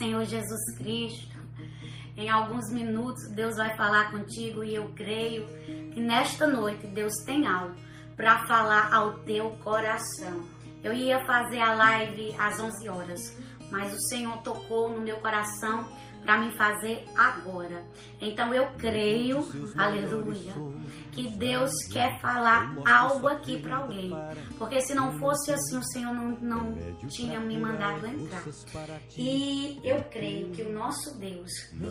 Senhor Jesus Cristo. Em alguns minutos Deus vai falar contigo e eu creio que nesta noite Deus tem algo para falar ao teu coração. Eu ia fazer a live às 11 horas, mas o Senhor tocou no meu coração para me fazer agora. Então eu creio, aleluia, que Deus quer falar algo aqui para alguém. Porque se não fosse assim, o Senhor não, não tinha me mandado entrar. E eu creio que o nosso Deus,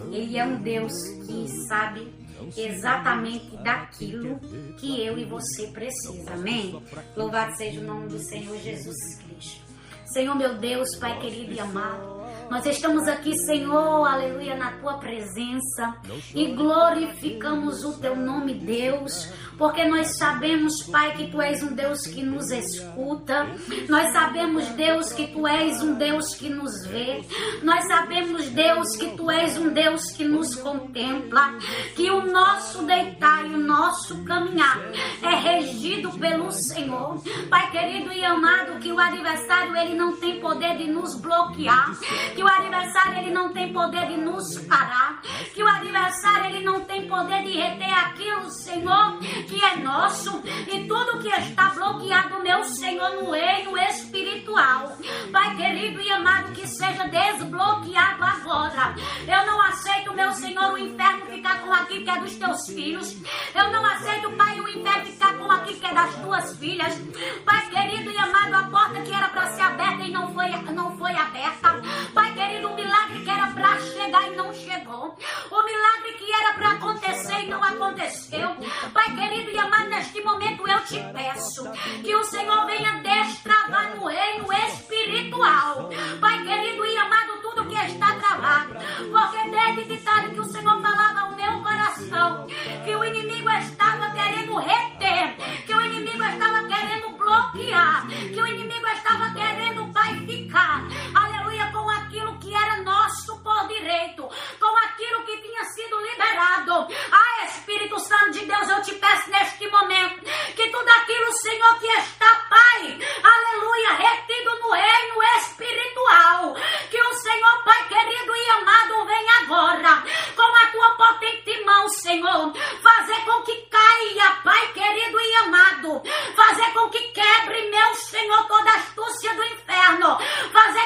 Ele é um Deus que sabe exatamente daquilo que eu e você precisa. Amém? Louvado seja o nome do Senhor Jesus Cristo. Senhor meu Deus, Pai querido e amado. Nós estamos aqui, Senhor, aleluia, na tua presença e glorificamos o teu nome, Deus, porque nós sabemos, Pai, que tu és um Deus que nos escuta. Nós sabemos, Deus, que tu és um Deus que nos vê. Nós sabemos, Deus, que tu és um Deus que nos contempla, que o nosso deitar e o nosso caminhar é regido pelo Senhor. Pai querido e amado, que o adversário ele não tem poder de nos bloquear que o adversário ele não tem poder de nos parar, que o adversário ele não tem poder de reter aquilo, Senhor, que é nosso e tudo que está bloqueado, meu Senhor, no reino espiritual. Pai querido e amado, que seja desbloqueado agora. Eu não aceito, meu Senhor, o inferno ficar com aquilo que é dos teus filhos. Eu não aceito, Pai, o inferno ficar com aquilo que é das tuas filhas. Pai querido e amado, a porta que era para ser aberta e não foi, não foi aberta. Pai querido, um milagre que era para chegar e não chegou. O milagre que era para acontecer e não aconteceu. Pai querido e amado, neste momento eu te peço que o Senhor venha destravar no reino espiritual. Pai querido e amado, tudo que está travado. Porque desde de tarde que o Senhor falava ao meu coração que o inimigo estava querendo reter, que o inimigo estava querendo bloquear, que o inimigo estava querendo, Pai, ficar. Aleluia, aquilo que era nosso por direito, com aquilo que tinha sido liberado. Ah, Espírito Santo de Deus, eu te peço neste momento que tudo aquilo, Senhor, que está, Pai, aleluia, retido no reino espiritual, que o Senhor, Pai querido e amado, venha agora com a tua potente mão, Senhor, fazer com que caia, Pai querido e amado, fazer com que quebre, meu Senhor, toda a astúcia do inferno, fazer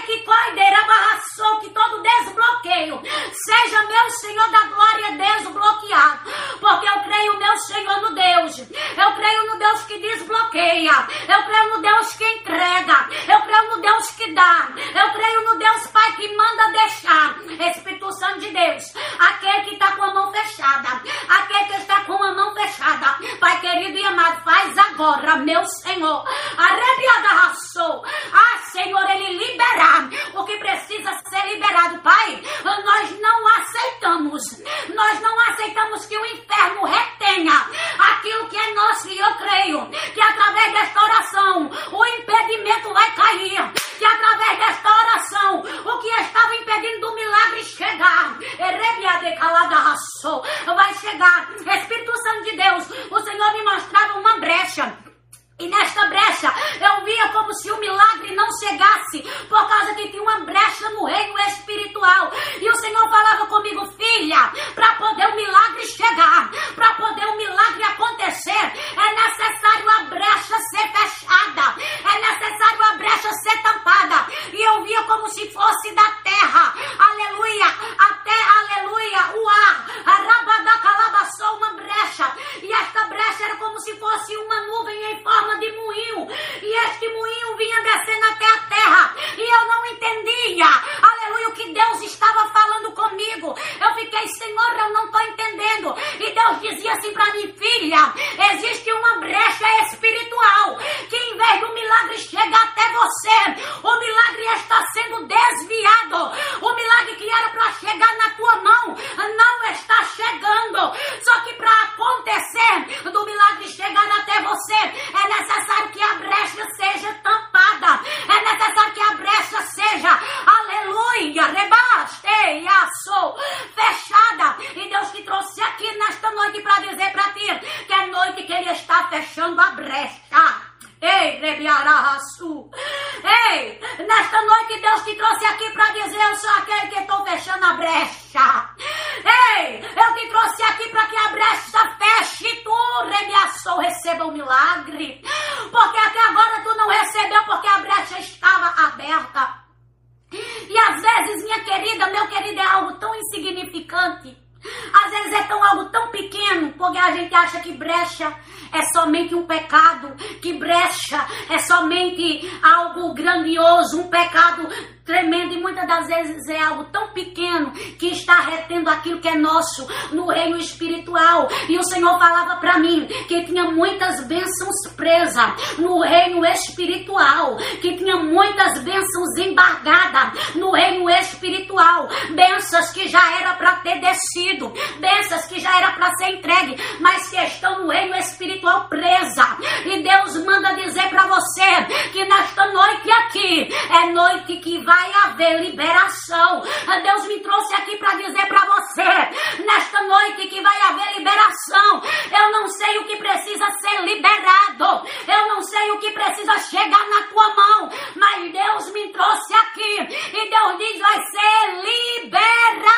algo grandioso, um pecado tremendo e muitas das vezes é algo tão pequeno que está retendo aquilo que é nosso no reino espiritual. E o Senhor falava para mim que tinha muitas bênçãos presas no reino espiritual, que tinha muitas bênçãos embargadas no reino espiritual, bênçãos que já era para ter descido, bênçãos que já era para ser entregue, mas que estão no reino espiritual presa. E Deus manda dizer para você que nesta noite aqui é noite que vai vai haver liberação. Deus me trouxe aqui para dizer para você, nesta noite, que vai haver liberação. Eu não sei o que precisa ser liberado, eu não sei o que precisa chegar na tua mão, mas Deus me trouxe aqui e Deus diz: vai ser liberado.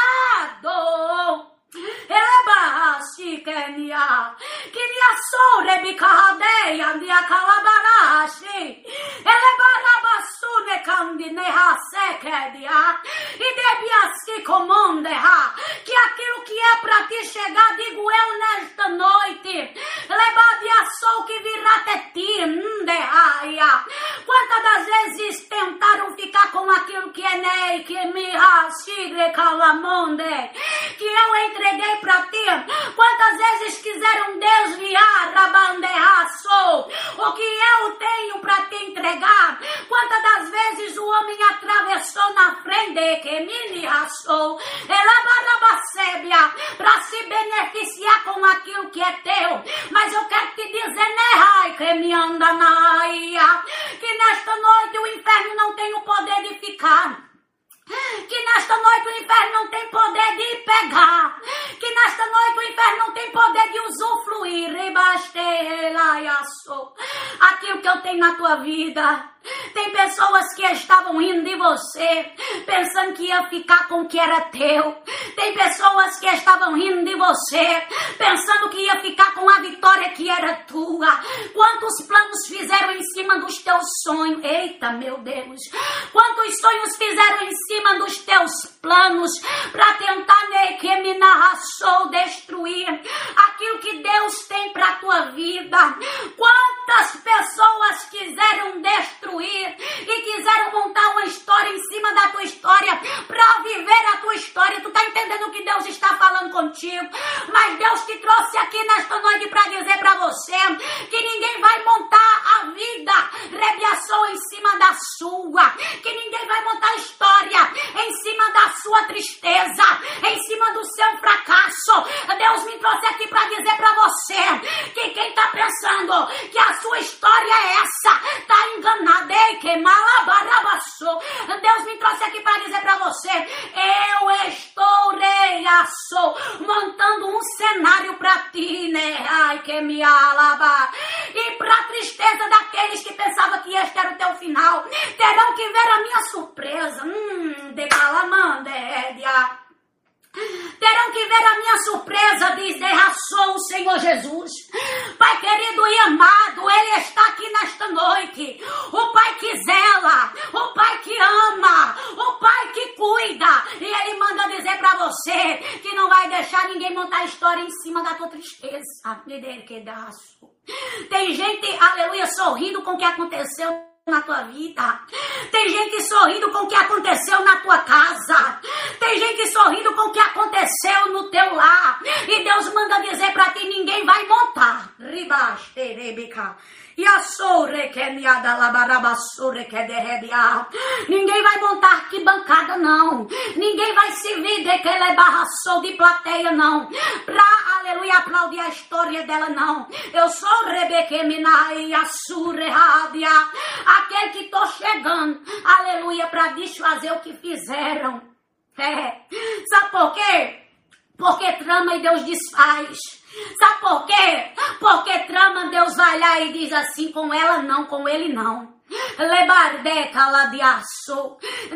Elebasi kenia. Kinia sore bikahadeya dia kalabarashi. Elebarabasune kandineha sekedia. E debiaski comondeha. Que aquilo que é para ti chegar, digo eu nesta noite. Lebadia sou que virá até ti. Ndehaia. Quantas das vezes tentaram ficar com aquilo que é nei, que me sigre calamonde. Que eu entre entreguei para ti. Quantas vezes quiseram desviar rabandeaço o que eu tenho para te entregar? Quantas das vezes o homem atravessou na frente que me raçou, para se beneficiar com aquilo que é teu. Mas eu quero te dizer, né, que me anda na que nesta noite o inferno não tem o poder de ficar que nesta noite o inferno não tem poder de pegar, que nesta noite o inferno não tem poder de usufruir, aquilo que eu tenho na tua vida. Tem pessoas que estavam rindo de você, pensando que ia ficar com o que era teu. Tem pessoas que estavam rindo de você, pensando que ia ficar com a vitória que era tua. Quantos planos fizeram em cima dos teus sonhos? Eita, meu Deus! Quantos sonhos fizeram em cima dos teus planos para tentar né, que me destruir aquilo que Deus tem para tua vida? Quantas pessoas quiseram destruir? Destruir e quiseram montar uma história em cima da tua história para viver a tua história. Tu tá entendendo o que Deus está falando contigo? Mas Deus te trouxe aqui nesta noite para dizer para você que ninguém vai montar a vida rebiação em cima da sua, que ninguém vai montar história em cima da sua tristeza, em cima do seu fracasso. Deus me trouxe aqui para dizer para você que quem tá pensando que a sua história é essa, tá enganado que malabarabaçou. Deus me trouxe aqui para dizer para você: eu estou reiaço, montando um cenário para ti, né? Ai, que me alaba. E para tristeza daqueles que pensavam que este era o teu final, terão que ver a minha surpresa. Hum, de calamandédia. Terão que ver a minha surpresa, diz derraçou o Senhor Jesus. Pai querido e amado, Ele está aqui nesta noite. O Pai que zela, o Pai que ama, o Pai que cuida. E Ele manda dizer para você que não vai deixar ninguém montar história em cima da tua tristeza. Tem gente, aleluia, sorrindo com o que aconteceu na tua vida. Tem gente sorrindo com o que aconteceu na tua casa. Tem gente sorrindo com o que aconteceu no teu lar. E Deus manda dizer para ti: ninguém vai montar. Ribasterebica. E a que que. Ninguém vai montar arquibancada, não. Ninguém vai se vir de que ele barraçou de plateia, não. Pra, aleluia, aplaudir a história dela, não. Eu sou Rebeque Minai, a surreádia. Aquele que tô chegando, aleluia, para desfazer o que fizeram. É. Sabe por quê? Porque trama e Deus desfaz. Sabe por quê? Porque trama, Deus vai lá e diz assim: com ela não, com ele não.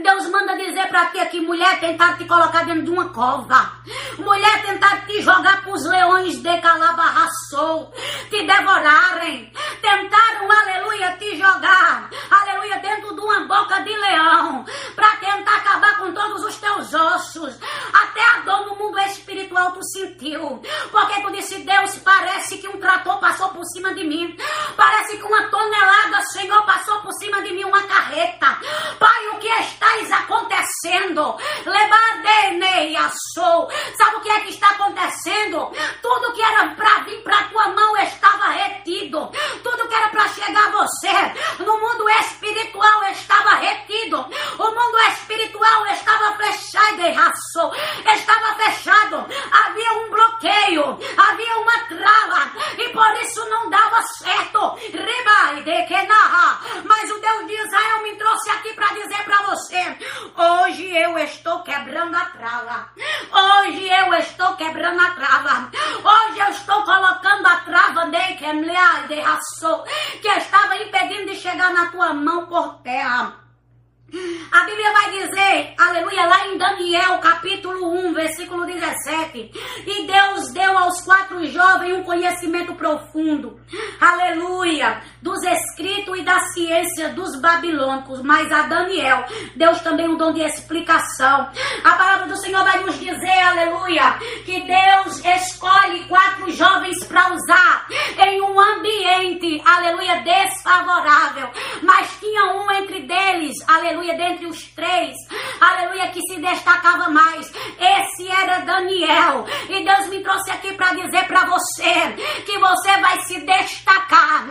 Deus manda dizer para ti que mulher tentar te colocar dentro de uma cova. Mulher tentar te jogar para os leões de calabarraçou. Te devorarem. Tentaram, aleluia, te jogar. Aleluia, dentro de uma boca de leão. Para tentar acabar com todos os teus ossos. Até a dor no mundo espiritual tu sentiu. Porque tu disse, Deus, parece que um trator passou por cima de mim. Parece que uma tonelada, Senhor, passou por cima de mim, uma carreta. Pai, o que está acontecendo? Lebadeneia sou. Sabe o que é que está acontecendo? Tudo que era para vir para tua mão estava retido. Tudo que era para chegar a você no mundo espiritual estava retido. O mundo espiritual estava fechado, erraçou. Estava fechado. Havia um bloqueio, havia uma trava e por isso não dava certo. Ribai de que narra. Mas o Deus de Israel me trouxe aqui para dizer para você: hoje eu estou quebrando a trava. Hoje eu estou quebrando a. Hoje eu estou colocando a trava de que estava impedindo de chegar na tua mão por terra. A Bíblia vai dizer, aleluia, lá em Daniel capítulo 1, versículo 17: E Deus deu aos quatro jovens um conhecimento profundo, aleluia, dos escritos e da ciência dos babilônicos. Mas a Daniel, Deus também um dom de explicação. A palavra do Senhor vai nos dizer, aleluia, que Deus escolhe quatro jovens para usar em um ambiente, aleluia, desfavorável. Mas tinha um entre deles, aleluia dentre os três, aleluia, que se destacava mais. Esse era Daniel. E Deus me trouxe aqui para dizer para você que você vai se destacar.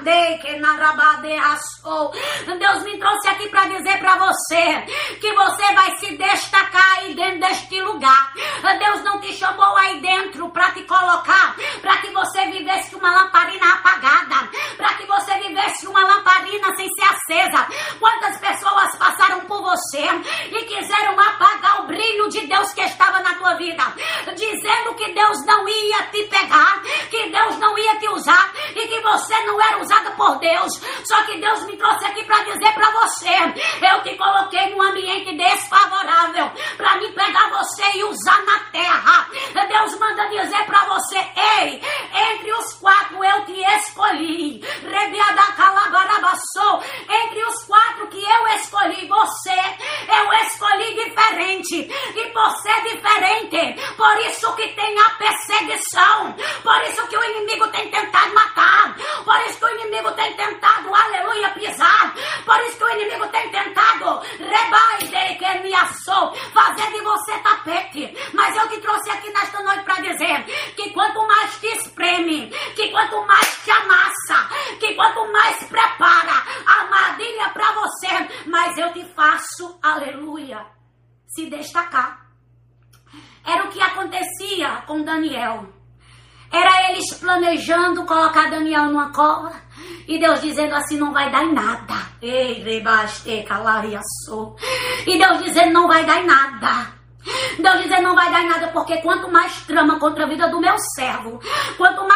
Deus me trouxe aqui para dizer para você que você vai se destacar aí dentro deste lugar. Deus não te chamou aí dentro para te colocar, para que você vivesse uma lamparina apagada, para que você vivesse uma lamparina sem ser acesa. Quantas pessoas passaram por você e quiseram apagar o brilho de Deus que estava na tua vida, dizendo que Deus não ia te pegar, que Deus não ia te usar e que você não era usada por Deus. Só que Deus me trouxe aqui para dizer para você: eu te coloquei num ambiente desfavorável para me pegar você e usar na terra. Deus manda dizer para você: ei, entre os quatro eu te escolhi. Entre os quatro que eu escolhi, você você, eu escolhi diferente. E por ser diferente, por isso que tem a perseguição. Por isso que o inimigo tem tentado matar. Por isso que o inimigo tem tentado, aleluia, pisar. Por isso que o inimigo tem tentado, rebaide que me assou, fazer de você tapete. Mas eu te trouxe aqui nesta noite para dizer que quanto mais te espreme, que quanto mais te amassa, que quanto mais prepara a armadilha para você, mais eu te faço, aleluia, se destacar. Era o que acontecia com Daniel. Era eles planejando colocar Daniel numa cova e Deus dizendo assim: não vai dar em nada. Ei, rebaste, calariaçou. E Deus dizendo: não vai dar em nada. Deus dizendo não vai dar em nada, porque quanto mais trama contra a vida do meu servo, quanto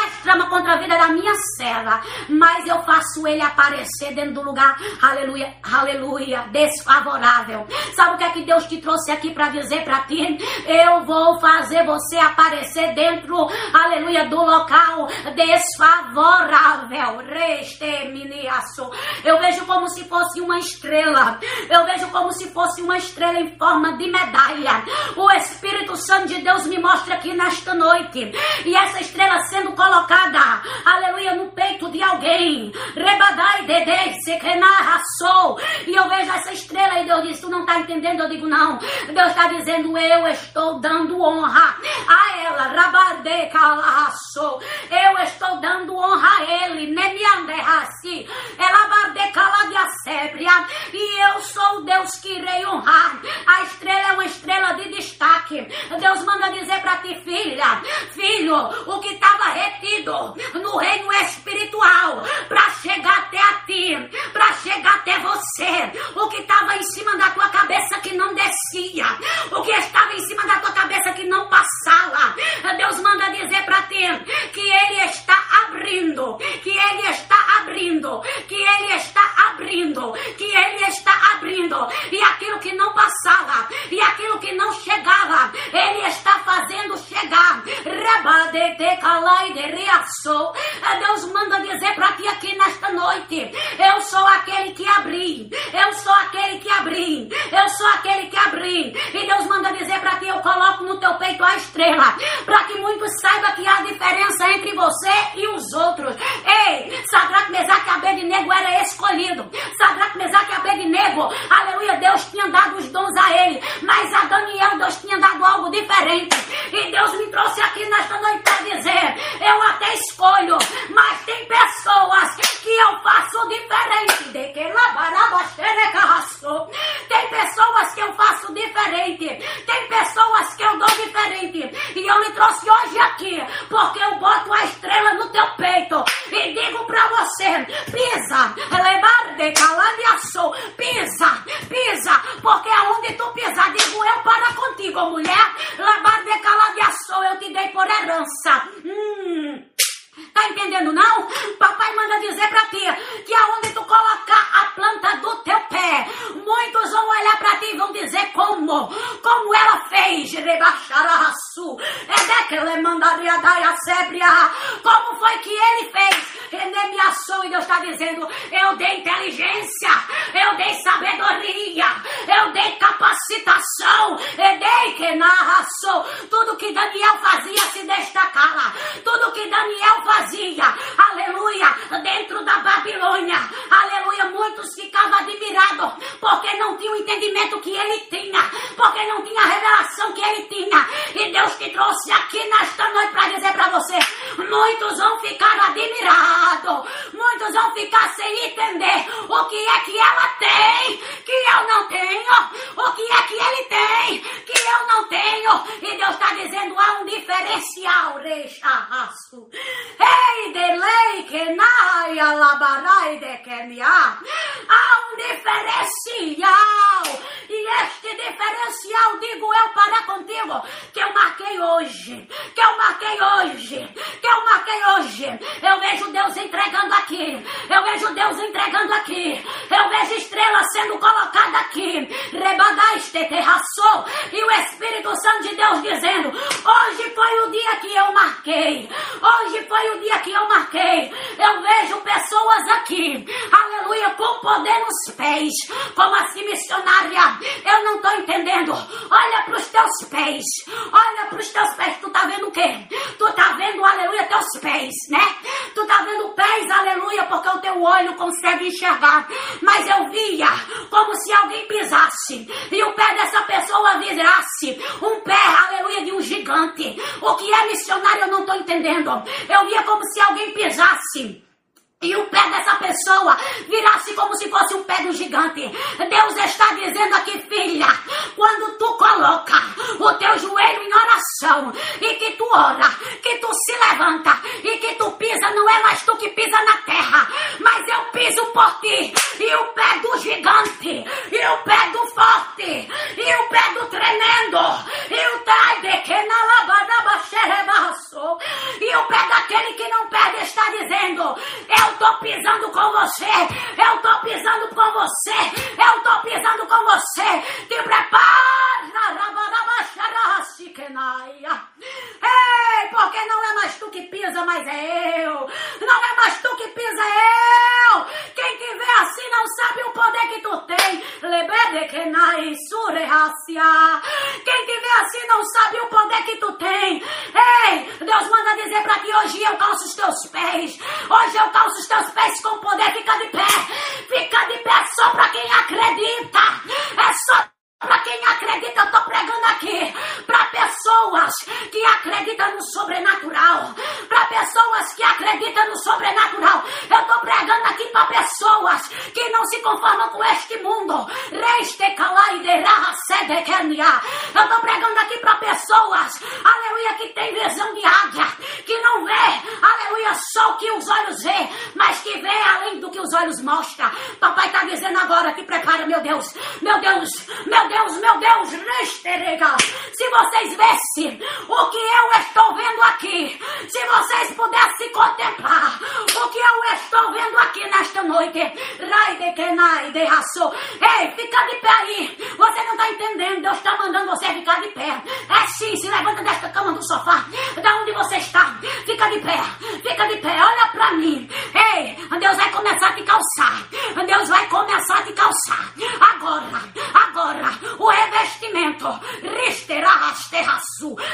contra a vida da minha serva, mais eu faço ele aparecer dentro do lugar, aleluia, aleluia, desfavorável. Sabe o que é que Deus te trouxe aqui para dizer para ti? Eu vou fazer você aparecer dentro, aleluia, do local desfavorável. Resteminiaço. Eu vejo como se fosse uma estrela. Eu vejo como se fosse uma estrela em forma de medalha o Espírito Santo de Deus me mostra aqui nesta noite. E essa estrela sendo colocada, aleluia, no peito de alguém. Rebadai dede, sou. E eu vejo essa estrela e Deus diz: Tu não está entendendo? Eu digo: Não. Deus está dizendo: Eu estou dando honra a ela. Rabade calaçou. Eu estou dando honra a ele. Nemianderraci. Ela barde caladiacébria. E eu sou o Deus que irei honrar. A estrela é uma estrela de destaque. Deus manda dizer para ti, filha, filho, o que estava retido no reino espiritual para chegar até a ti, para chegar até você. O que estava em cima da tua cabeça que não descia, o que estava em cima da tua cabeça que não passava. Deus manda dizer para ti que Ele está abrindo, que Ele está abrindo, que Ele está abrindo, que Ele está abrindo. E aquilo que não passava, e aquilo que não chegava, Ele está de reaçou. Deus manda dizer para ti aqui nesta noite: Eu sou aquele que abri. Eu sou aquele que abri. Eu sou aquele que abri. E Deus manda dizer para ti: Eu coloco no teu peito a estrela. Para que muitos saibam que há diferença entre você e os outros. Ei, Sadraque, Mesaque e Abednego era escolhido. Sadraque, Mesaque e Abednego, aleluia, Deus tinha dado os dons a ele. Mas a Daniel, Deus tinha dado algo diferente. E Deus me trouxe aqui nesta noite para dizer: Eu até escolho, mas tem pessoas que eu faço diferente. De que Tem pessoas que eu faço diferente. Tem pessoas que eu dou diferente. E eu lhe trouxe hoje aqui, porque eu boto a estrela no teu peito e digo para você: pisa, levar de caladiaço, pisa, pisa, porque aonde tu pisar, digo eu para contigo, mulher, levar de caladiaço, eu te dei por herança. Hum. Tá entendendo não? Papai manda dizer pra ti que aonde tu colocar a planta do teu pé, muitos vão olhar pra ti e vão dizer como, como ela fez, rebaixar a raçu, é que ele mandaria dar a sébria, como foi que ele fez, assou e Deus está dizendo, eu dei inteligência, eu dei sabedoria, eu dei capacitação, eu dei que narração, tudo que Daniel fazia se destacava, tudo que Daniel fazia, aleluia, dentro da Babilônia, aleluia, muitos ficavam admirados, porque não tinham o entendimento que ele tinha, porque não tinha a revelação que ele tinha, e Deus te trouxe aqui nesta noite para dizer para você, muitos vão ficar admirados, muitos vão ficar sem entender o que é que ela tem, que eu não tenho, o que é que ele tem, que eu não tenho, e Deus está dizendo, há um diferencial, rechaço. Ei, de lei que de kemia. Há um diferencial. E este diferencial, digo eu para contigo, que eu marquei hoje. Que eu marquei hoje. Que eu marquei hoje. Eu vejo Deus entregando aqui. Eu vejo Deus entregando aqui. Eu vejo estrela sendo colocada aqui. Rebadaste terraçou. E o Espírito Santo de Deus dizendo: Hoje foi o dia que eu marquei. Hoje foi o dia que eu marquei. Eu vejo pessoas aqui, com poder nos pés, como assim, missionária. Eu não estou entendendo. Olha para os teus pés, olha para os teus pés. Tu tá vendo o quê? Tu tá vendo, aleluia, teus pés, né? Tu tá vendo pés, aleluia, porque o teu olho consegue enxergar. Mas eu via como se alguém pisasse e o pé dessa pessoa virasse um pé, aleluia, de um gigante. O que é missionário eu não estou entendendo. Eu via como se alguém pisasse e o pé dessa pessoa virasse como se fosse um pé do gigante. Deus está dizendo aqui, filha, quando tu coloca o teu joelho em oração e que tu ora, que tu se levanta e que tu pisa, não é mais tu que pisa na terra, mas eu piso por ti. E o pé do gigante, e o pé do forte, e o pé do tremendo, e o trai de que na e o pé daquele que não perde está dizendo: Eu estou pisando com você, eu estou pisando com você, eu estou pisando com você. Te prepara! Ei, porque não é mais tu que pisa, mas é eu. Não é mais tu que pisa, é eu. Quem te vê assim não sabe o poder que tu tem. Quem te vê assim não sabe o poder que tu tem. Ei, Deus manda dizer para ti hoje eu calço os teus pés. Hoje eu calço os teus pés com poder. Fica de pé. Fica de pé só para quem acredita. É só para quem acredita, eu estou pregando aqui. Pessoas que acreditam no sobrenatural. Para pessoas que acreditam no sobrenatural. Eu estou pregando aqui para pessoas que não se conformam com este mundo. Eu estou pregando aqui para pessoas, aleluia, que tem visão de águia. Que não vê, aleluia, só o que os olhos vê, mas que vê além do que os olhos mostram. Papai está dizendo agora que prepara, meu Deus, meu Deus, meu Deus. Meu Deus. Se vocês vissem o que eu estou vendo aqui, se vocês pudessem contemplar o que eu estou vendo aqui nesta noite, Rai de Kenai de Raço. Ei, fica de pé aí. Você não está entendendo. Deus está mandando você ficar de pé. É sim, se levanta desta cama do sofá, da onde você está, fica de pé, fica de pé, olha para mim. Ei, Deus vai começar a te calçar. Deus vai começar a te calçar. Agora, agora, o revestimento.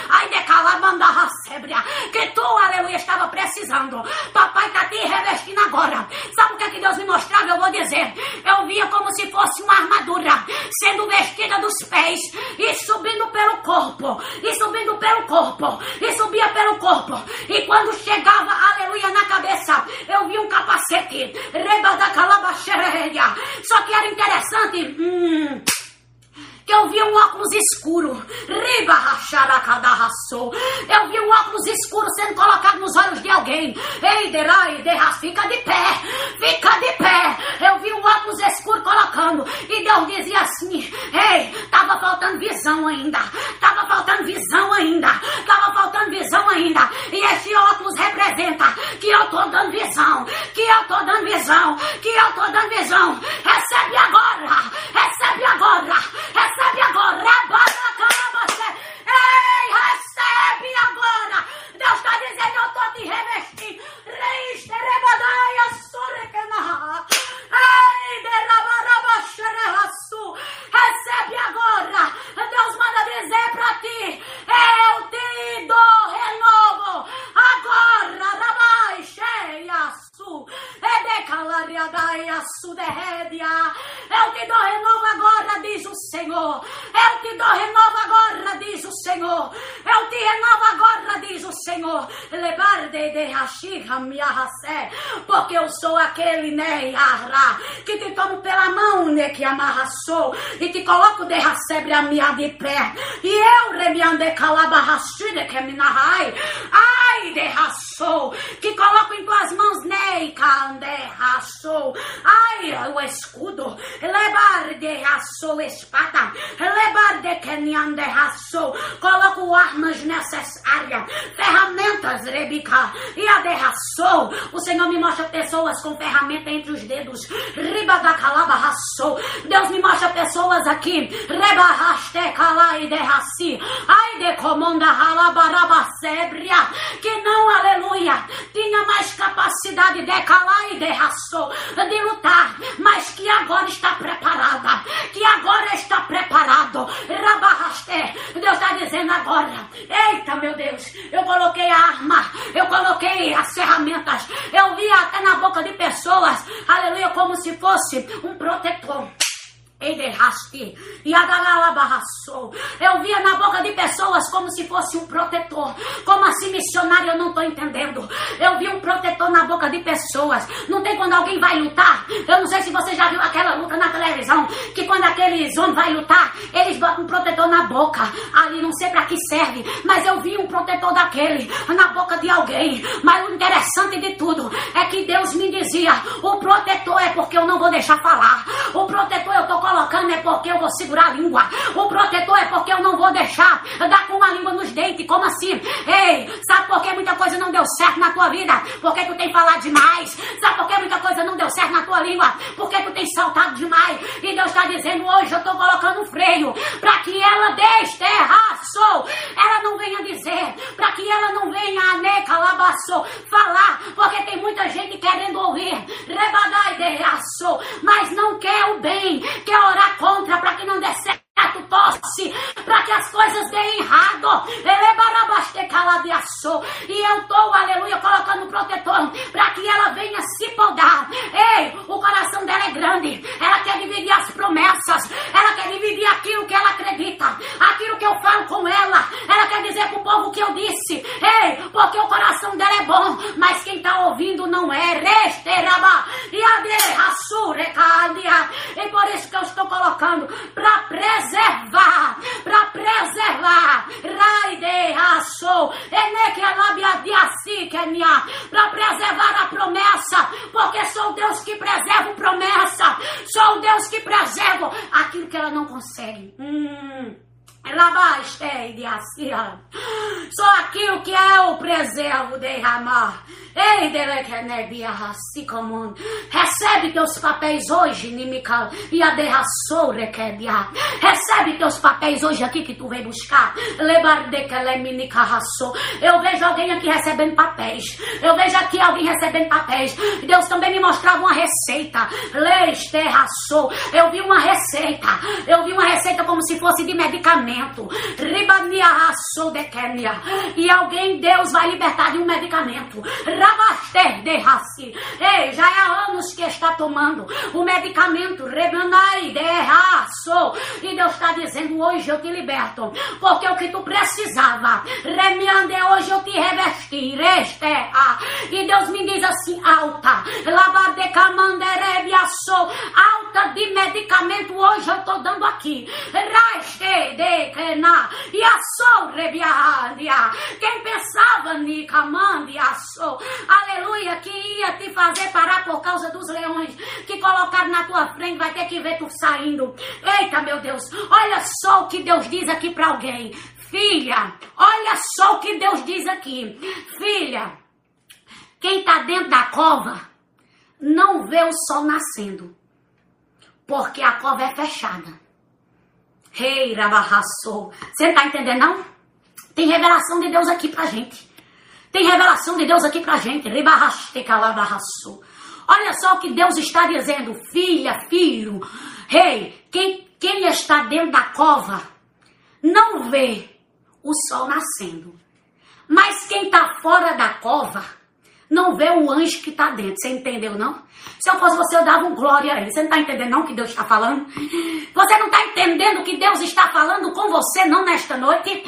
Ai de calabanda sébria. Que tu, aleluia, estava precisando. Papai está te revestindo agora. Sabe o que, é que Deus me mostrava? Eu vou dizer. Eu via como se fosse uma armadura sendo vestida dos pés e subindo pelo corpo. E subindo pelo corpo. E subia pelo corpo. E quando chegava, aleluia, na cabeça, eu vi um capacete. Reba da calabaxereia. Só que era interessante. Hum, que eu vi um óculos escuro. Riba racharacadaraçou. Eu vi um óculos escuro sendo colocado nos olhos de alguém. Ei, derai, derra, fica de pé. Fica de pé. Eu vi um óculos escuro colocando. E Deus dizia assim: Ei, tava faltando visão ainda. Tava faltando visão ainda. Tava faltando visão ainda. E esse óculos representa que eu tô dando visão. Que eu tô dando visão. Que eu tô dando visão. Recebe agora. Recebe agora. Recebe recebe agora. Ei, recebe agora. Deus está dizendo, eu estou te revestindo. Recebe agora. Deus manda dizer para ti, eu te dou renovo. Agora, cheia, su. Edecalariadaia, su derredia. Eu te dou renovo agora, diz o Senhor. Eu te dou renovo agora, diz o Senhor. Eu te renovo agora, diz o Senhor. Levar de rachiha miahasé. Porque eu sou aquele, Yara, que te tomo pela mão, né, que amarraçou. E te coloco de racebre a minha de pé. E eu, remiande calabarrachide, que me narrai. Ai, de raçou. Que coloco em tuas mãos, né, cande raçou. Ai, o escudo levar de raçou espada, levar de kenyan de raçou, coloco armas necessárias, ferramentas, rebica, e a raçou, o Senhor me mostra pessoas com ferramenta entre os dedos, riba da calaba raçou, Deus me mostra pessoas aqui, reba raste calai de raci, ai de comanda ralabaraba sebria, que não, aleluia, tinha mais capacidade de calar e de raçou, de lutar, mas que agora está preparada, que agora está preparado. Rabarraste. Deus está dizendo agora: Eita, meu Deus, eu coloquei a arma, eu coloquei as ferramentas, eu vi até na boca de pessoas, aleluia, como se fosse um protetor. Eu via na boca de pessoas como se fosse um protetor. Como assim, missionário? Eu não estou entendendo. Na boca de pessoas. Não tem quando alguém vai lutar. Eu não sei se você já viu aquela luta na televisão. Que quando aqueles homens vai lutar, eles botam um protetor na boca. Ali não sei para que serve. Mas eu vi um protetor daquele na boca de alguém. Mas o interessante de tudo é que Deus me dizia: o protetor é porque eu não vou deixar falar. O protetor eu estou colocando é porque eu vou segurar a língua. O protetor é porque eu não vou deixar dar com a língua nos dentes. Como assim? Ei, sabe por que muita coisa não deu certo na tua vida? Porque tu tem falado demais. Sabe por que muita coisa não deu certo na tua língua? Porque tu tem saltado demais. E Deus está dizendo hoje, eu estou colocando um freio para que ela desterraçou. Ela não venha dizer, para que ela não venha anecalabaçou, falar, porque tem muita gente querendo ouvir. Rebadai derraçou, mas não quer o bem, quer orar contra para que não dê certo tosse, para que as coisas deem errado. E eu estou, aleluia, colocando um protetor para que ela venha se podar. Ei, o coração dela é grande. Ela quer dividir as promessas. Ela quer dividir aquilo que ela acredita. Aquilo que eu falo com ela. Ela quer dizer para o povo que eu disse. Ei, porque o coração dela é bom. Mas quem está ouvindo não é. E por isso que eu estou colocando para preservar. Para preservar. Raide Rassou. Para preservar a promessa. Porque sou Deus que preserva a promessa. Sou Deus que preserva aquilo que ela não consegue. Hum. Só aquilo que é o preservo derramar. Ei, Recebe teus papéis hoje, Nimical. E a derraçou, Requedia. Recebe teus papéis hoje aqui que tu vem buscar. Eu vejo alguém aqui recebendo papéis. Eu vejo aqui alguém recebendo papéis. Deus também me mostrava uma receita. Leis, terraçou. Eu vi uma receita. Eu vi uma receita como se fosse de medicamento. Kenya. E alguém, Deus vai libertar de um medicamento. Ei, já há anos que está tomando o medicamento. E Deus está dizendo: hoje eu te liberto. Porque o que tu precisava. Hoje eu te revesti. E Deus me diz assim: alta. Alta de medicamento hoje eu estou dando aqui. Raste de kena. E a sou rebiadia. Quem pensava, Nicamandia, sou. Aleluia, que ia te fazer parar por causa dos leões que colocaram na tua frente, vai ter que ver tu saindo. Eita, meu Deus. Olha só o que Deus diz aqui para alguém. Filha, olha só o que Deus diz aqui. Filha, quem está dentro da cova não vê o sol nascendo, porque a cova é fechada. Rei Rabarraçou. Você não está entendendo, não? Tem revelação de Deus aqui pra gente. Tem revelação de Deus aqui pra gente. Ribarrastecalavaraçou. Olha só o que Deus está dizendo, filha, filho. Rei, quem, quem está dentro da cova não vê o sol nascendo. Mas quem está fora da cova não vê o anjo que está dentro. Você entendeu, não? Se eu fosse você, eu dava um glória a ele. Você não está entendendo, não, o que Deus está falando? Você não está entendendo o que Deus está falando com você, não, nesta noite?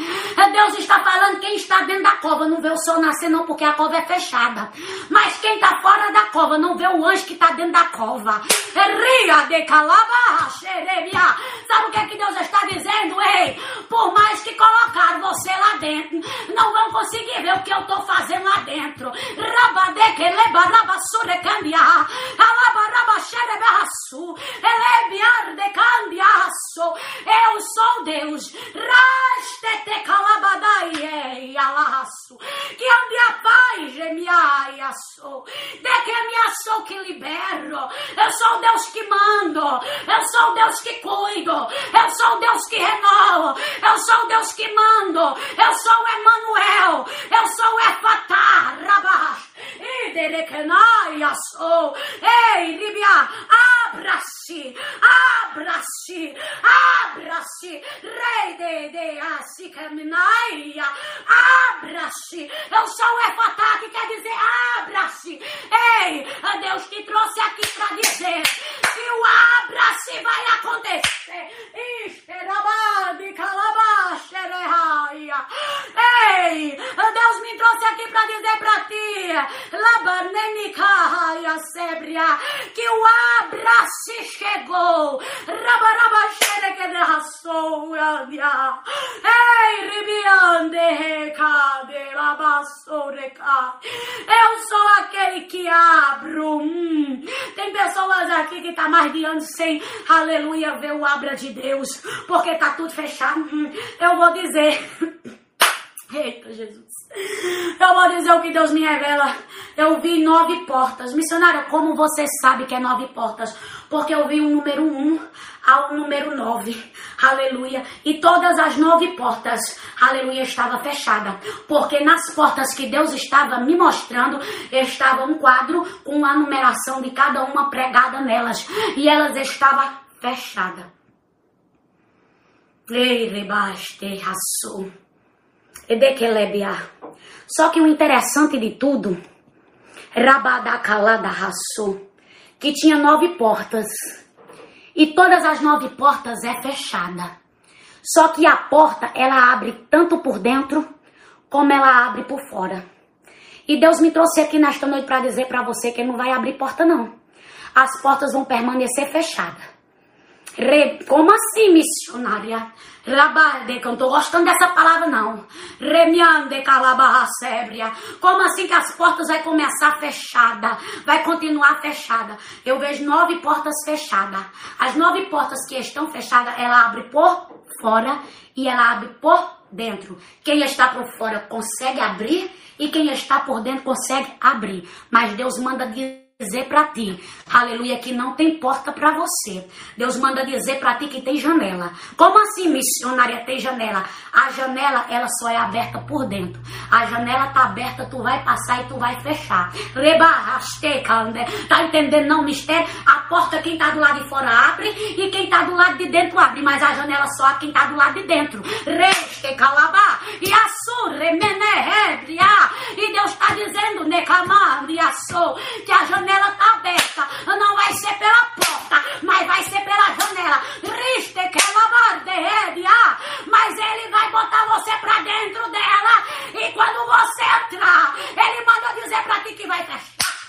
Deus está falando, quem está dentro da cova não vê o sol nascer, não, porque a cova é fechada. Mas quem está fora da cova não vê o anjo que está dentro da cova. Ria de calaba. Sabe o que, é que Deus está dizendo? Ei, por mais que colocaram você lá dentro, não vão conseguir ver o que eu estou fazendo lá dentro. Rabade leba rabassurecambia. Eu sou Deus. Rastete calabadai alaço. Que ande a paz, gemiai sou. De que me sou que libero. Eu sou Deus que mando. Eu sou Deus que cuido. Eu sou Deus que renovo. Eu sou Deus que mando. Eu sou Emanuel. Eu sou Efatá. Rabash. Iderekenai sou. Ei, Líbia, abra-se, abra-se, abra-se, rei de de asikaminaia, abra-se. Eu sou o Efatá que quer dizer abra-se. Ei, Deus te trouxe aqui para dizer que o abra-se vai acontecer. Esterabade, calabaxereia. Ei, Deus me trouxe aqui para dizer para ti, labanenica, sebria, que o abra-se chegou. Rabarabaxere que derraçou, Ei, ribiande, cade, labassoreca. Eu sou aquele que abro. Hum. Tem pessoas aqui que tá sem, aleluia, ver o abra de Deus, porque tá tudo fechado. Eu vou dizer. Eita, Jesus. Eu vou dizer o que Deus me revela. Eu vi nove portas. Missionária, como você sabe que é nove portas? Porque eu vi o número um ao número nove. Aleluia. E todas as nove portas, aleluia, estava fechada. Porque nas portas que Deus estava me mostrando, estava um quadro com a numeração de cada uma pregada nelas. E elas estavam fechadas. Ei, rebaste, raçou. Só que o interessante de tudo, Rabadakalada raçou, que tinha nove portas. E todas as nove portas é fechada. Só que a porta, ela abre tanto por dentro, como ela abre por fora. E Deus me trouxe aqui nesta noite para dizer para você que não vai abrir porta não. As portas vão permanecer fechadas. Como assim, missionária? Rabalde, que eu não tô gostando dessa palavra, não. Remiande calabarra sébria. Como assim que as portas vai começar fechada? Vai continuar fechada. Eu vejo nove portas fechadas. As nove portas que estão fechadas, ela abre por fora e ela abre por dentro. Quem está por fora consegue abrir e quem está por dentro consegue abrir. Mas Deus manda dizer para ti, aleluia, que não tem porta para você. Deus manda dizer para ti que tem janela. Como assim, missionária, tem janela? A janela, ela só é aberta por dentro. A janela tá aberta, tu vai passar e tu vai fechar. Tá entendendo não, mistério? A porta, quem tá do lado de fora abre e quem tá do lado de dentro abre. Mas a janela só abre quem tá do lado de dentro. E assure menehebria. E Deus está dizendo, que a janela janela está aberta. Não vai ser pela porta, mas vai ser pela janela. Riste que Mas ele vai botar você para dentro dela. E quando você entrar, ele manda dizer para ti que vai fechar.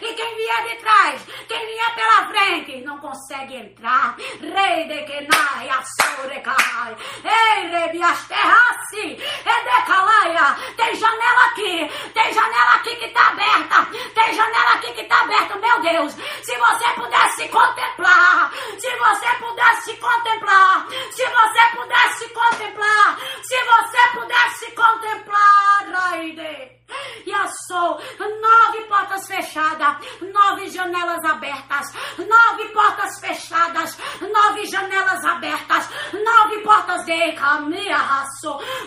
E quem vier de trás, quem vier pela frente, não consegue entrar. Rei de Kenaya, Sorecai. Ei, Rebias Terrace, Edecalaia. Tem janela aqui, tem janela aqui que está aberta. Tem janela aqui que está aberta, meu Deus. Se você pudesse contemplar, se você pudesse contemplar, se você pudesse contemplar, se você pudesse contemplar, Raide. E eu nove portas fechadas, nove janelas abertas, nove portas fechadas, nove janelas abertas, nove portas de caminho,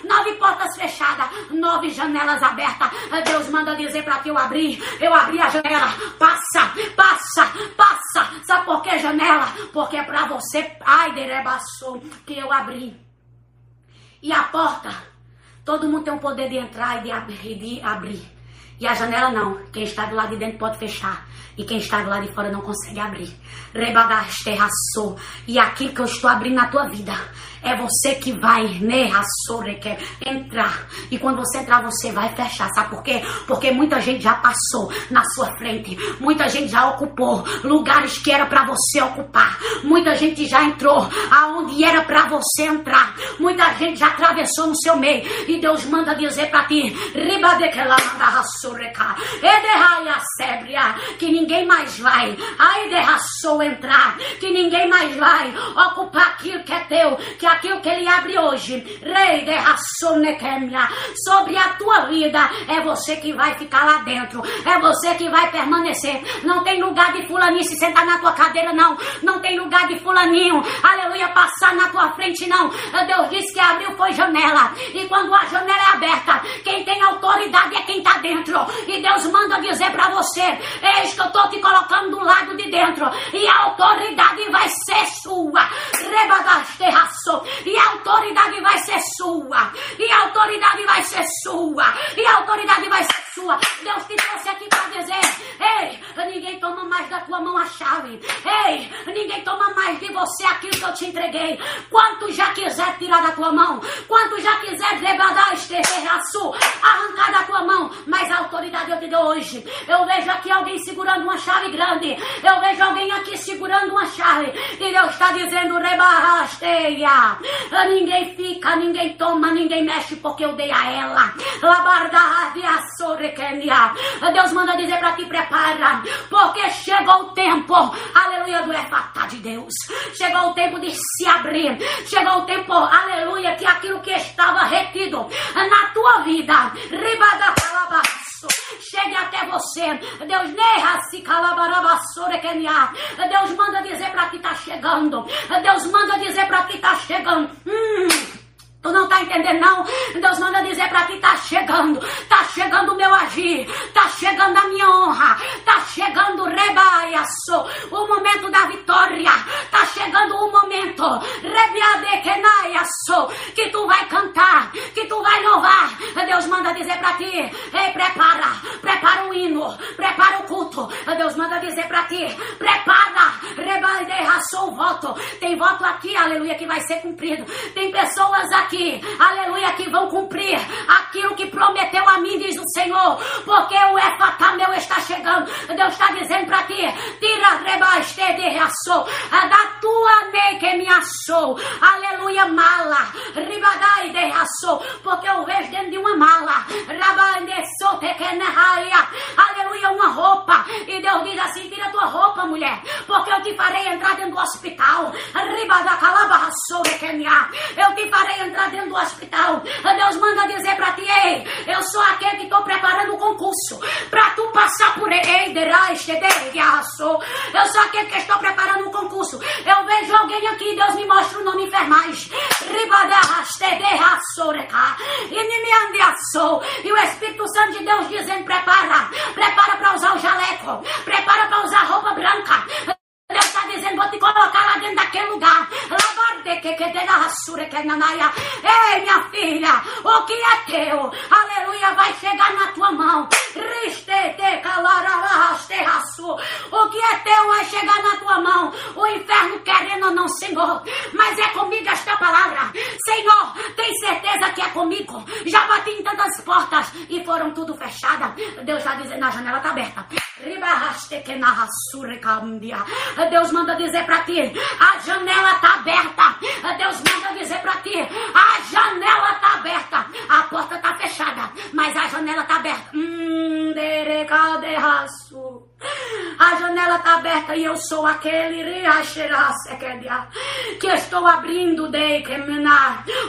nove portas fechadas, nove janelas abertas. Deus manda dizer para ti eu abrir, eu abri a janela, passa, passa, passa. Sabe por que janela? Porque é para você, ai, derebaçou, que eu abri. E a porta Todo mundo tem o poder de entrar e de, de abrir. E a janela não. Quem está do lado de dentro pode fechar. E quem está do lado de fora não consegue abrir. Rebagasterraçou. E aquilo que eu estou abrindo na tua vida é você que vai né, entrar. E quando você entrar, você vai fechar. Sabe por quê? Porque muita gente já passou na sua frente. Muita gente já ocupou lugares que era para você ocupar. Muita gente já entrou aonde era para você entrar. Muita gente já atravessou no seu meio. E Deus manda dizer para ti: que ninguém mais vai. Ai, derraçou entrar. Que ninguém mais vai ocupar aquilo que é teu. Que aquilo que ele abre hoje, rei de sobre a tua vida, é você que vai ficar lá dentro, é você que vai permanecer. Não tem lugar de fulaninho se sentar na tua cadeira, não. Não tem lugar de fulaninho, aleluia, passar na tua frente, não. Deus disse que abriu foi janela. E quando a janela é aberta, quem tem autoridade é quem está dentro. E Deus manda dizer para você: Eis que eu estou te colocando do lado de dentro. E a autoridade vai ser sua. Rebagaste e a autoridade vai ser sua, e a autoridade vai ser sua, e a autoridade vai ser sua. Deus te trouxe aqui para dizer: ei, ninguém toma mais da tua mão a chave, ei, ninguém toma mais de você aquilo que eu te entreguei. Quanto já quiser tirar da tua mão, quanto já quiser este arrancar da tua mão, mas a autoridade eu te dou hoje. Eu vejo aqui alguém segurando uma chave grande, eu vejo alguém aqui segurando uma chave, e Deus está dizendo: rebarrasteia. Ninguém fica, ninguém toma, ninguém mexe porque eu dei a ela. Deus manda dizer para ti, prepara, porque chegou o tempo, aleluia, do efatá de Deus. Chegou o tempo de se abrir. Chegou o tempo, aleluia, que aquilo que estava retido na tua vida, riba da chegue até você. Deus se Deus manda dizer para ti tá chegando. Deus manda dizer para ti tá chegando. Hum. Tu não tá entendendo, não? Deus manda dizer para ti: tá chegando, tá chegando o meu agir, tá chegando a minha honra, tá chegando rebaiaço, o momento da vitória, tá chegando o momento, rebiadekenaiaço, que tu vai cantar, que tu vai louvar. Deus manda dizer para ti: ei, prepara, prepara o hino, prepara o culto. Deus manda dizer para ti: prepara, rebaiadeiraço o voto. Tem voto aqui, aleluia, que vai ser cumprido. Tem pessoas aqui aleluia, que vão cumprir aquilo que prometeu a mim, diz o Senhor, porque o Efatá meu está chegando. Deus está dizendo para ti: tira rebaste de reação, da tua ne que me assou, aleluia, mala, ribadai de porque eu vejo dentro de uma mala, aleluia uma roupa. E Deus diz assim: tira tua roupa, mulher, porque eu te farei entrar dentro do hospital. Eu te farei entrar dentro do hospital. Deus manda dizer para ti: ei, eu sou aquele que estou preparando o concurso para tu passar por ele. Eu sou aquele que estou preparando um concurso. Eu vejo alguém aqui, Deus me mostra o nome enfermais. E o Espírito Santo de Deus dizendo: prepara, prepara para usar o jaleco, prepara para usar roupa branca. Está dizendo, vou te colocar lá dentro daquele lugar. Ei, minha filha, o que é teu, aleluia, vai chegar na tua mão. O que é teu vai chegar na tua mão. O inferno querendo ou não, Senhor. Mas é comigo esta palavra. Senhor, tem certeza que é comigo. Já bati em tantas portas e foram tudo fechadas. Deus está dizendo, a janela está aberta. Deus manda dizer para ti, a janela está aberta. Deus manda dizer para ti, a janela está aberta. A porta está fechada, mas a janela está aberta. Hum, a janela está aberta e eu sou aquele que estou abrindo de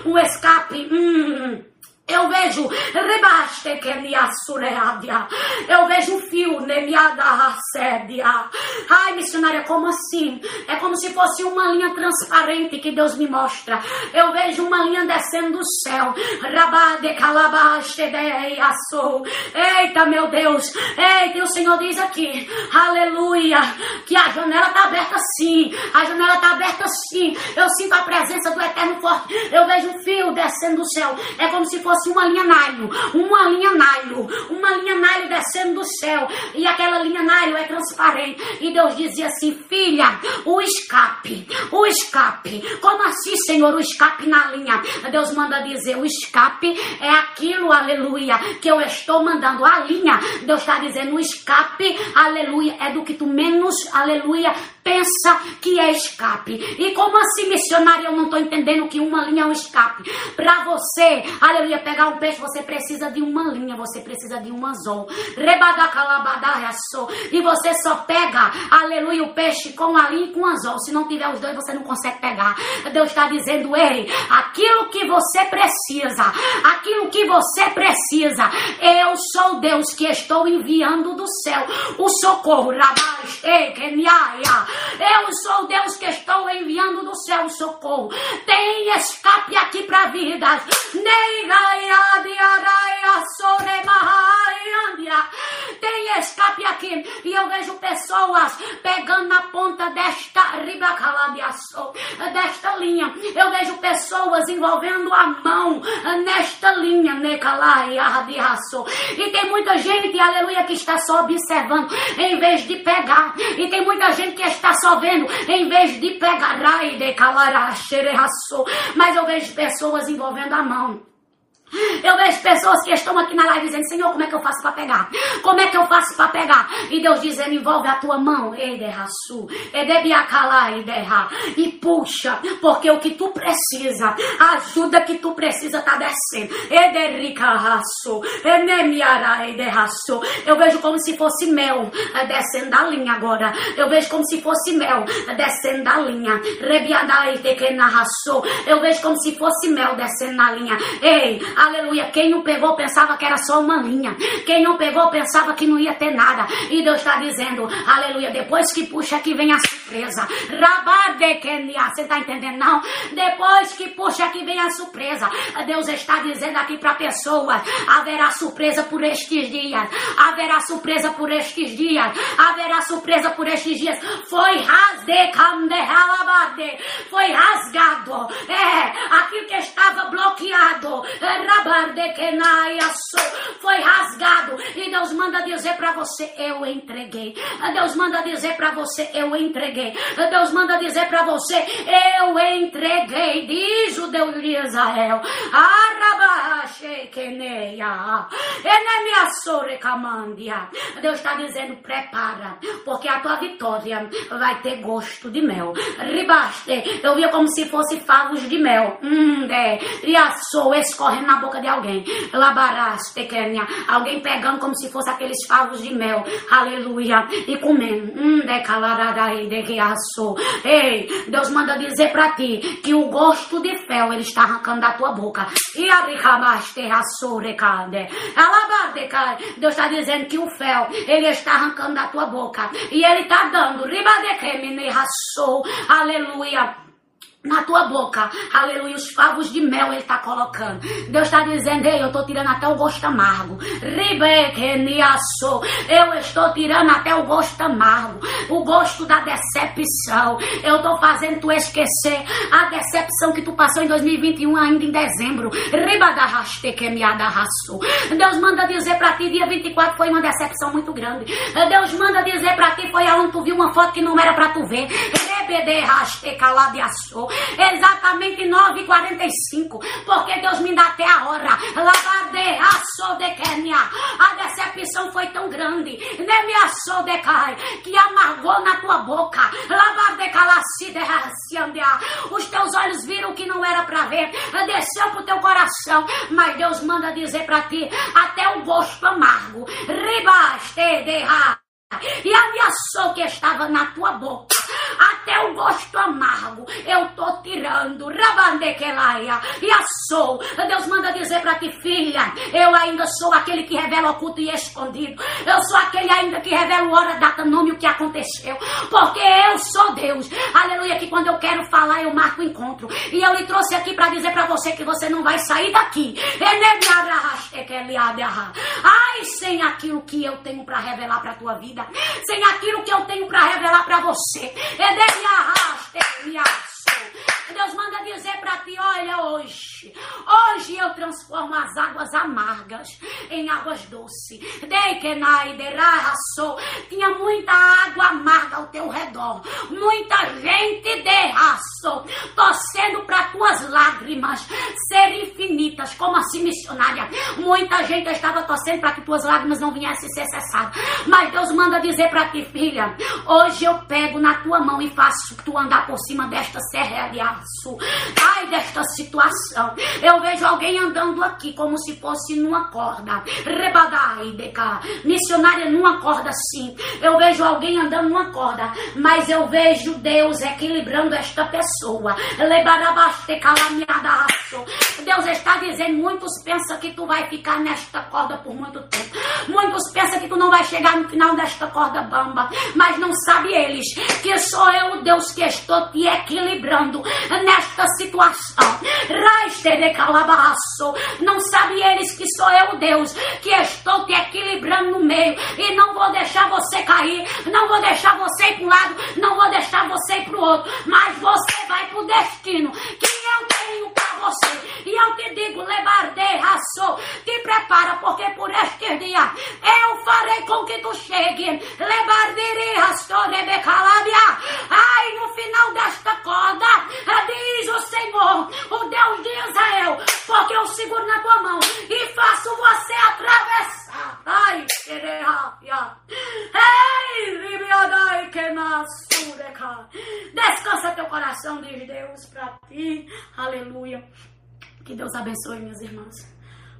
um escape. Hum. Eu vejo rebaste que me assureadia. Eu vejo fio nemiada assédia. Ai, missionária, como assim? É como se fosse uma linha transparente que Deus me mostra. Eu vejo uma linha descendo do céu. Rabade calabaste deiaçou. Eita, meu Deus. Eita, o Senhor diz aqui. Aleluia. Que a janela está aberta sim. A janela está aberta sim. Eu sinto a presença do Eterno Forte. Eu vejo um fio descendo do céu. É como se fosse fosse uma linha nailo, uma linha nailo, uma linha nailo descendo do céu, e aquela linha nailo é transparente. E Deus dizia assim: Filha, o escape, o escape. Como assim, Senhor, o escape na linha? Deus manda dizer: o escape é aquilo, aleluia, que eu estou mandando. A linha, Deus está dizendo: o escape, aleluia, é do que tu menos, aleluia, pensa que é escape. E como assim, missionária, eu não estou entendendo que uma linha é um escape? Para você, aleluia, pegar um peixe, você precisa de uma linha, você precisa de um anzol. E você só pega, aleluia, o peixe com a linha e com o anzol. Se não tiver os dois, você não consegue pegar. Deus está dizendo, ei, aquilo que você precisa, aquilo que você precisa, eu sou Deus que estou enviando do céu o socorro. Eu sou Deus que estou enviando do céu socorro. Tem escape aqui para vidas. Tem escape aqui. E eu vejo pessoas pegando na ponta desta desta linha. Eu vejo pessoas envolvendo a mão nesta linha. E tem muita gente, aleluia, que está só observando em vez de pegar. E tem muita gente que está só vendo em vez de pegar. Mas eu vejo pessoas envolvendo a mão. Eu vejo pessoas que estão aqui na live dizendo, Senhor, como é que eu faço para pegar? Como é que eu faço para pegar? E Deus dizendo, envolve a tua mão, e puxa, porque o que tu precisa, a ajuda que tu precisa está descendo. Eu vejo como se fosse mel eh, descendo da linha agora. Eu vejo como se fosse mel eh, descendo da linha. Eu vejo como se fosse mel descendo na linha. Ei, Aleluia. Quem não pegou pensava que era só uma linha. Quem não pegou pensava que não ia ter nada. E Deus está dizendo, aleluia, depois que puxa que vem a surpresa. Rabadekenia. Você está entendendo não? Depois que puxa que vem a surpresa. Deus está dizendo aqui para pessoas, haverá surpresa por estes dias. Haverá surpresa por estes dias. Haverá surpresa por estes dias. Foi rasgado. Foi rasgado. É, aquilo que estava bloqueado foi rasgado. E Deus manda dizer para você: Eu entreguei. Deus manda dizer para você: Eu entreguei. Deus manda dizer para você: Eu entreguei. Diz o Deus de Israel. Deus está dizendo, prepara, porque a tua vitória vai ter gosto de mel. Ribaste, eu via como se fosse favos de mel. Hum, é. Riaçou, escorrendo na boca de alguém. Alguém pegando como se fosse aqueles favos de mel. Aleluia. E comendo. Hum, de calaradai, de riaçou. Ei, Deus manda dizer para ti que o gosto de fel ele está arrancando da tua boca. E a ricabaste, raçou, recade. Alabardecai. Deus está dizendo que o fel ele está arrancando da tua boca. E ele está dando. Ribadecemine, raçou. Aleluia na tua boca, aleluia, os favos de mel ele está colocando. Deus está dizendo, ei, eu estou tirando até o gosto amargo. Eu estou tirando até o gosto amargo, o gosto da decepção. Eu estou fazendo tu esquecer a decepção que tu passou em 2021, ainda em dezembro. Deus manda dizer para ti, dia 24 foi uma decepção muito grande. Deus manda dizer para ti, foi aonde tu viu uma foto que não era para tu ver. Exatamente 9h45. Porque Deus me dá até a hora. A decepção foi tão grande. Que amargou na tua boca. Os teus olhos viram que não era para ver. Desceu pro teu coração. Mas Deus manda dizer para ti até o gosto amargo. Ribaste de e ameaçou que estava na tua boca. Até o gosto amargo eu tô tirando. Rabandequelaia. E assou. Deus manda dizer para ti, filha, eu ainda sou aquele que revela oculto e escondido. Eu sou aquele ainda que revela hora, data, nome o que aconteceu. Porque eu sou Deus. Aleluia, que quando eu quero falar, eu marco o encontro. E eu lhe trouxe aqui para dizer para você que você não vai sair daqui. Ai, sem aquilo que eu tenho para revelar para tua vida, sem aquilo que eu tenho para revelar para você. É dele arraste, me Deus manda dizer para ti: olha, hoje, hoje eu transformo as águas amargas em águas doces. Tinha muita água amarga ao teu redor, muita gente derraçou, torcendo para tuas lágrimas serem infinitas. Como assim, missionária? Muita gente estava torcendo para que tuas lágrimas não viessem ser cessadas. Mas Deus manda dizer para ti, filha: hoje eu pego na tua mão e faço tu andar por cima desta serra de aço. Ai desta situação. Eu vejo alguém andando aqui como se fosse numa corda. Rebadai, deca. Missionária numa corda sim. Eu vejo alguém andando numa corda, mas eu vejo Deus equilibrando esta pessoa. Deus está dizendo, muitos pensam que tu vai ficar nesta corda por muito tempo. Muitos pensam que tu não vai chegar no final desta corda bamba, mas não sabe eles que sou eu, Deus que estou te equilibrando nesta situação. Não sabe eles que sou eu, Deus, que estou te equilibrando no meio. E não vou deixar você cair, não vou deixar você ir para um lado, não vou deixar você ir para o outro, mas você vai para o destino que eu tenho você. E eu te digo, levar de raço, te prepara, porque por este dia eu farei com que tu chegue. Levar de raço, Ai, no final desta corda, diz o Senhor, o Deus de Israel, porque eu seguro na tua mão e faço você atravessar. Ai, Ei, que Descansa teu coração, diz Deus, para ti. Aleluia. Que Deus abençoe, minhas irmãs.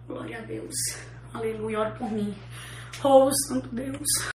Glória a Deus. Aleluia. Ora por mim. Oh, Santo Deus.